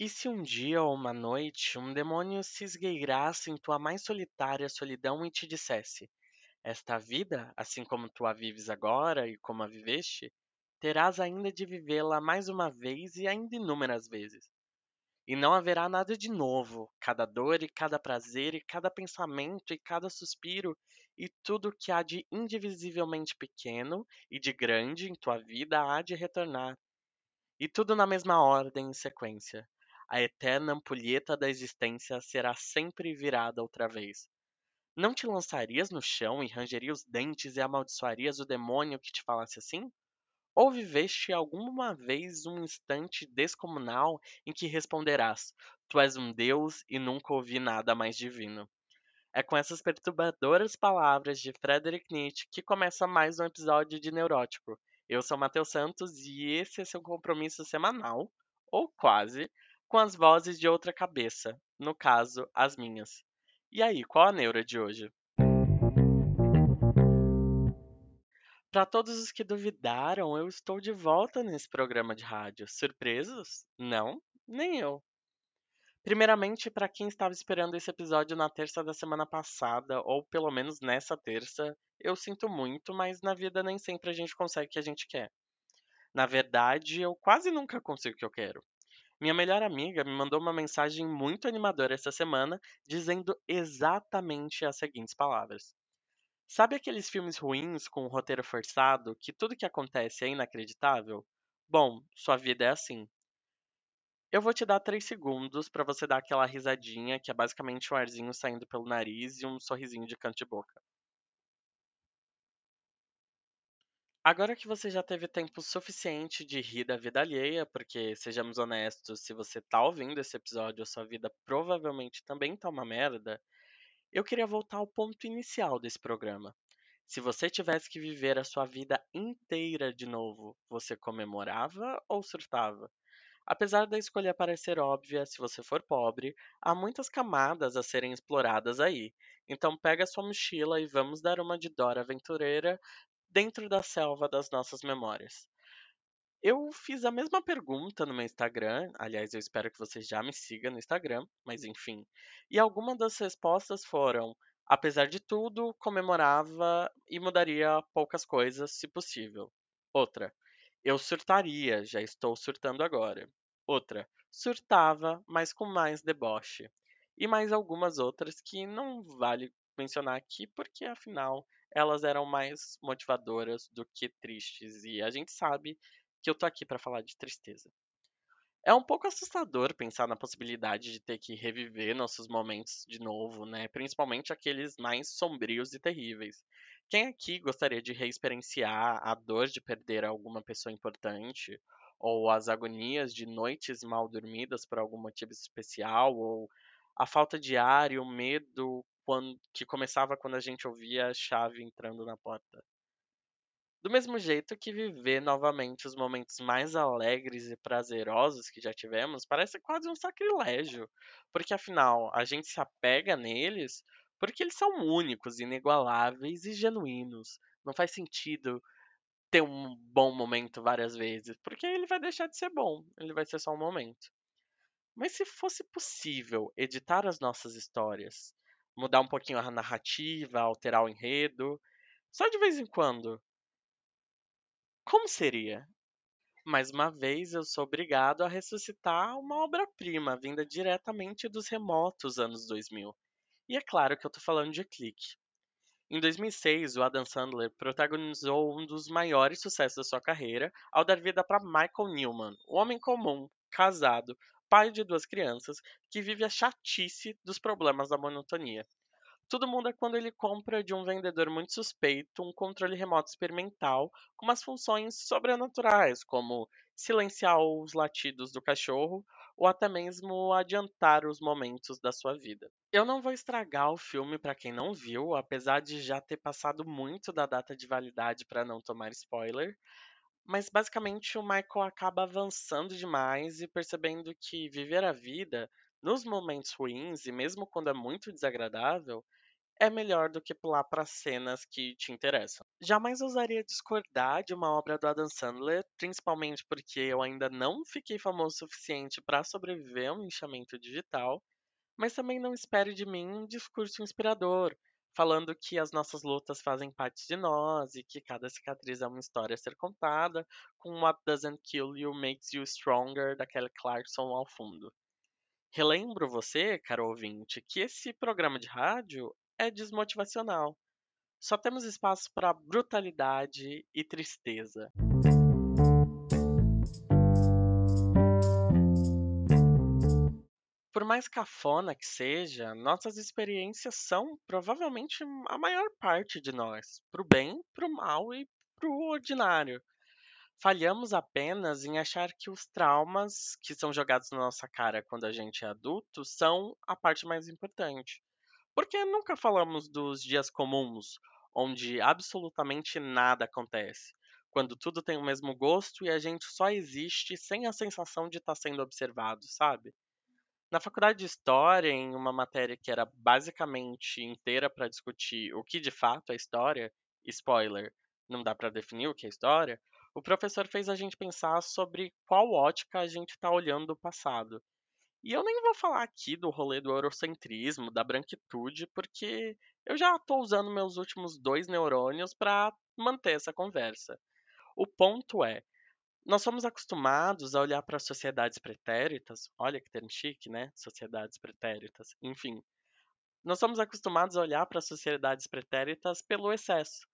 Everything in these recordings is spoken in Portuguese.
E se um dia ou uma noite um demônio se esgueirasse em tua mais solitária solidão e te dissesse: Esta vida, assim como tu a vives agora e como a viveste, terás ainda de vivê-la mais uma vez e ainda inúmeras vezes. E não haverá nada de novo, cada dor e cada prazer e cada pensamento e cada suspiro e tudo que há de indivisivelmente pequeno e de grande em tua vida há de retornar e tudo na mesma ordem e sequência. A eterna ampulheta da existência será sempre virada outra vez. Não te lançarias no chão e rangerias os dentes e amaldiçoarias o demônio que te falasse assim? Ou viveste alguma vez um instante descomunal em que responderás: Tu és um Deus e nunca ouvi nada mais divino? É com essas perturbadoras palavras de Friedrich Nietzsche que começa mais um episódio de Neurótico. Eu sou Matheus Santos e esse é seu compromisso semanal, ou quase, com as vozes de outra cabeça, no caso, as minhas. E aí, qual a neura de hoje? Para todos os que duvidaram, eu estou de volta nesse programa de rádio. Surpresos? Não, nem eu. Primeiramente, para quem estava esperando esse episódio na terça da semana passada, ou pelo menos nessa terça, eu sinto muito, mas na vida nem sempre a gente consegue o que a gente quer. Na verdade, eu quase nunca consigo o que eu quero. Minha melhor amiga me mandou uma mensagem muito animadora essa semana, dizendo exatamente as seguintes palavras: Sabe aqueles filmes ruins com um roteiro forçado, que tudo que acontece é inacreditável? Bom, sua vida é assim. Eu vou te dar 3 segundos para você dar aquela risadinha, que é basicamente um arzinho saindo pelo nariz e um sorrisinho de canto de boca. Agora que você já teve tempo suficiente de rir da vida alheia, porque sejamos honestos, se você tá ouvindo esse episódio, a sua vida provavelmente também tá uma merda, eu queria voltar ao ponto inicial desse programa. Se você tivesse que viver a sua vida inteira de novo, você comemorava ou surtava? Apesar da escolha parecer óbvia, se você for pobre, há muitas camadas a serem exploradas aí. Então pega sua mochila e vamos dar uma de Dora Aventureira dentro da selva das nossas memórias. Eu fiz a mesma pergunta no meu Instagram, aliás, eu espero que você já me siga no Instagram, mas enfim. E algumas das respostas foram: apesar de tudo, comemorava e mudaria poucas coisas, se possível. Outra, eu surtaria, já estou surtando agora. Outra, surtava, mas com mais deboche. E mais algumas outras que não vale mencionar aqui, porque afinal elas eram mais motivadoras do que tristes. E a gente sabe que eu tô aqui para falar de tristeza. É um pouco assustador pensar na possibilidade de ter que reviver nossos momentos de novo, né? Principalmente aqueles mais sombrios e terríveis. Quem aqui gostaria de reexperienciar a dor de perder alguma pessoa importante? Ou as agonias de noites mal dormidas por algum motivo especial? Ou a falta de ar e o medo quando, que começava quando a gente ouvia a chave entrando na porta? Do mesmo jeito que viver novamente os momentos mais alegres e prazerosos que já tivemos parece quase um sacrilégio, porque afinal a gente se apega neles porque eles são únicos, inigualáveis e genuínos. Não faz sentido ter um bom momento várias vezes, porque ele vai deixar de ser bom, ele vai ser só um momento. Mas se fosse possível editar as nossas histórias, mudar um pouquinho a narrativa, alterar o enredo, só de vez em quando, como seria? Mais uma vez, eu sou obrigado a ressuscitar uma obra-prima vinda diretamente dos remotos anos 2000. E é claro que eu tô falando de Clique. Em 2006, o Adam Sandler protagonizou um dos maiores sucessos da sua carreira ao dar vida para Michael Newman, um homem comum, casado, pai de duas crianças, que vive a chatice dos problemas da monotonia. Tudo muda quando ele compra de um vendedor muito suspeito um controle remoto experimental com umas funções sobrenaturais, como silenciar os latidos do cachorro ou até mesmo adiantar os momentos da sua vida. Eu não vou estragar o filme para quem não viu, apesar de já ter passado muito da data de validade para não tomar spoiler. Mas basicamente o Michael acaba avançando demais e percebendo que viver a vida nos momentos ruins e mesmo quando é muito desagradável é melhor do que pular para cenas que te interessam. Jamais ousaria discordar de uma obra do Adam Sandler, principalmente porque eu ainda não fiquei famoso o suficiente para sobreviver a um linchamento digital, mas também não espere de mim um discurso inspirador, falando que as nossas lutas fazem parte de nós e que cada cicatriz é uma história a ser contada, com What Doesn't Kill You Makes You Stronger da Kelly Clarkson ao fundo. Relembro você, caro ouvinte, que esse programa de rádio é desmotivacional. Só temos espaço para brutalidade e tristeza. Mais cafona que seja, nossas experiências são provavelmente a maior parte de nós, pro bem, pro mal e pro ordinário. Falhamos apenas em achar que os traumas que são jogados na nossa cara quando a gente é adulto são a parte mais importante. Porque nunca falamos dos dias comuns, onde absolutamente nada acontece, quando tudo tem o mesmo gosto e a gente só existe sem a sensação de estar sendo observado, sabe? Na faculdade de História, em uma matéria que era basicamente inteira para discutir o que de fato é história, spoiler, não dá para definir o que é história, o professor fez a gente pensar sobre qual ótica a gente está olhando o passado. E eu nem vou falar aqui do rolê do eurocentrismo, da branquitude, porque eu já estou usando meus últimos dois neurônios para manter essa conversa. O ponto é, nós somos acostumados a olhar para sociedades pretéritas, olha que termo chique, né? Sociedades pretéritas, enfim. Nós somos acostumados a olhar para sociedades pretéritas pelo excesso.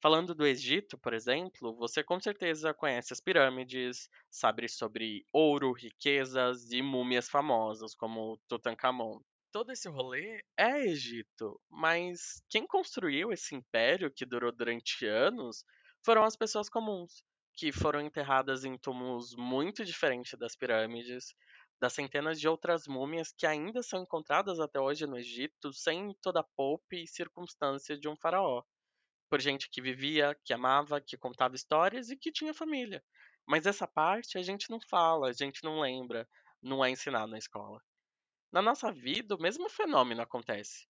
Falando do Egito, por exemplo, você com certeza conhece as pirâmides, sabe sobre ouro, riquezas e múmias famosas, como Tutankhamon. Todo esse rolê é Egito, mas quem construiu esse império que durou durante anos foram as pessoas comuns, que foram enterradas em túmulos muito diferentes das pirâmides, das centenas de outras múmias que ainda são encontradas até hoje no Egito, sem toda a poupa e circunstância de um faraó por gente que vivia, que amava, que contava histórias e que tinha família. Mas essa parte a gente não fala, a gente não lembra, não é ensinado na escola. Na nossa vida, o mesmo fenômeno acontece.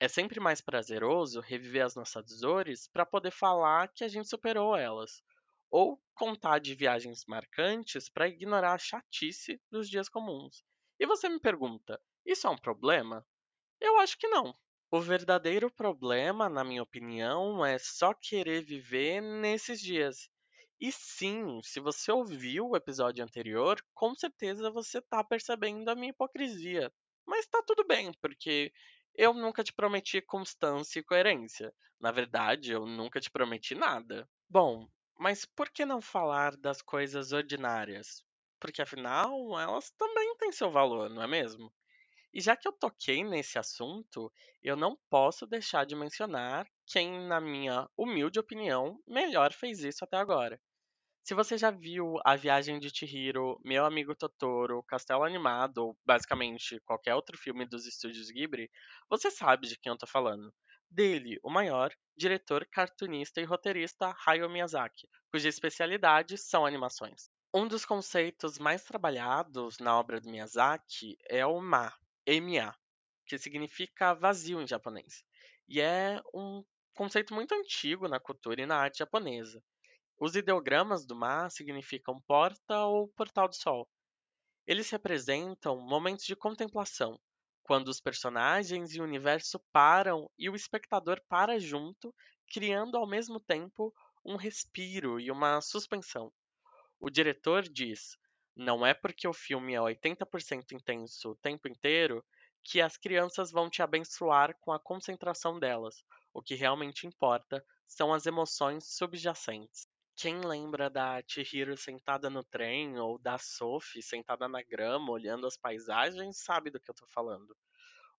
É sempre mais prazeroso reviver as nossas dores para poder falar que a gente superou elas, ou contar de viagens marcantes para ignorar a chatice dos dias comuns. E você me pergunta: isso é um problema? Eu acho que não. O verdadeiro problema, na minha opinião, é só querer viver nesses dias. E sim, se você ouviu o episódio anterior, com certeza você tá percebendo a minha hipocrisia. Mas tá tudo bem, porque eu nunca te prometi constância e coerência. Na verdade, eu nunca te prometi nada. Bom, mas por que não falar das coisas ordinárias? Porque afinal, elas também têm seu valor, não é mesmo? E já que eu toquei nesse assunto, eu não posso deixar de mencionar quem, na minha humilde opinião, melhor fez isso até agora. Se você já viu A Viagem de Chihiro, Meu Amigo Totoro, Castelo Animado, ou basicamente qualquer outro filme dos estúdios Ghibli, você sabe de quem eu tô falando. Dele, o maior, diretor, cartunista e roteirista Hayao Miyazaki, cuja especialidade são animações. Um dos conceitos mais trabalhados na obra do Miyazaki é o Ma, MA, que significa vazio em japonês. E é um conceito muito antigo na cultura e na arte japonesa. Os ideogramas do mar significam porta ou portal do sol. Eles representam momentos de contemplação, quando os personagens e o universo param e o espectador para junto, criando ao mesmo tempo um respiro e uma suspensão. O diretor diz: não é porque o filme é 80% intenso o tempo inteiro que as crianças vão te abençoar com a concentração delas. O que realmente importa são as emoções subjacentes. Quem lembra da Chihiro sentada no trem ou da Sophie sentada na grama olhando as paisagens sabe do que eu tô falando.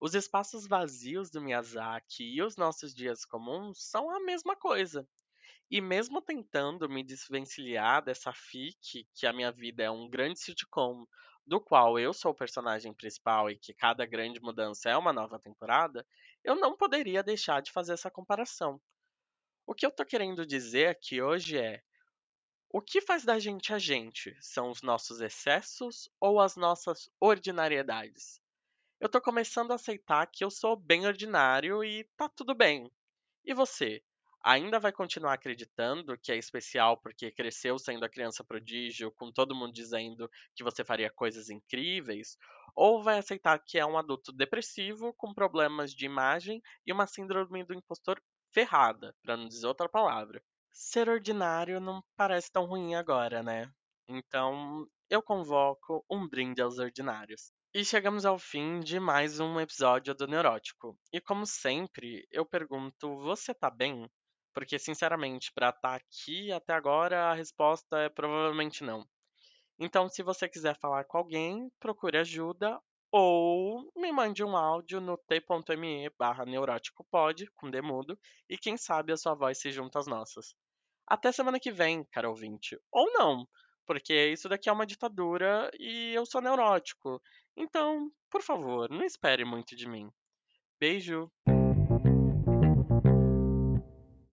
Os espaços vazios do Miyazaki e os nossos dias comuns são a mesma coisa. E mesmo tentando me desvencilhar dessa fic, que a minha vida é um grande sitcom, do qual eu sou o personagem principal e que cada grande mudança é uma nova temporada, eu não poderia deixar de fazer essa comparação. O que eu tô querendo dizer aqui hoje é: o que faz da gente a gente? São os nossos excessos ou as nossas ordinariedades? Eu tô começando a aceitar que eu sou bem ordinário e tá tudo bem. E você? Ainda vai continuar acreditando que é especial porque cresceu sendo a criança prodígio, com todo mundo dizendo que você faria coisas incríveis? Ou vai aceitar que é um adulto depressivo, com problemas de imagem e uma síndrome do impostor ferrada, pra não dizer outra palavra? Ser ordinário não parece tão ruim agora, né? Então, eu convoco um brinde aos ordinários. E chegamos ao fim de mais um episódio do Neurótico. E como sempre, eu pergunto: você tá bem? Porque, sinceramente, pra estar aqui até agora, a resposta é provavelmente não. Então, se você quiser falar com alguém, procure ajuda ou me mande um áudio no t.me barra neuróticopod, com demudo, e quem sabe a sua voz se junta às nossas. Até semana que vem, cara ouvinte. Ou não, porque isso daqui é uma ditadura e eu sou neurótico. Então, por favor, não espere muito de mim. Beijo!